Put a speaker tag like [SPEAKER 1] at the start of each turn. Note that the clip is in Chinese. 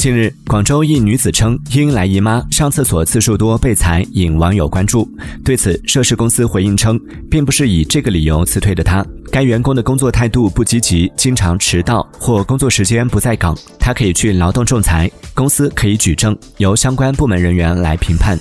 [SPEAKER 1] 近日广州一女子称因来姨妈上厕所次数多被裁引网友关注。对此涉事公司回应称并不是以这个理由辞退的她。该员工的工作态度不积极经常迟到或工作时间不在岗她可以去劳动仲裁公司可以举证由相关部门人员来评判。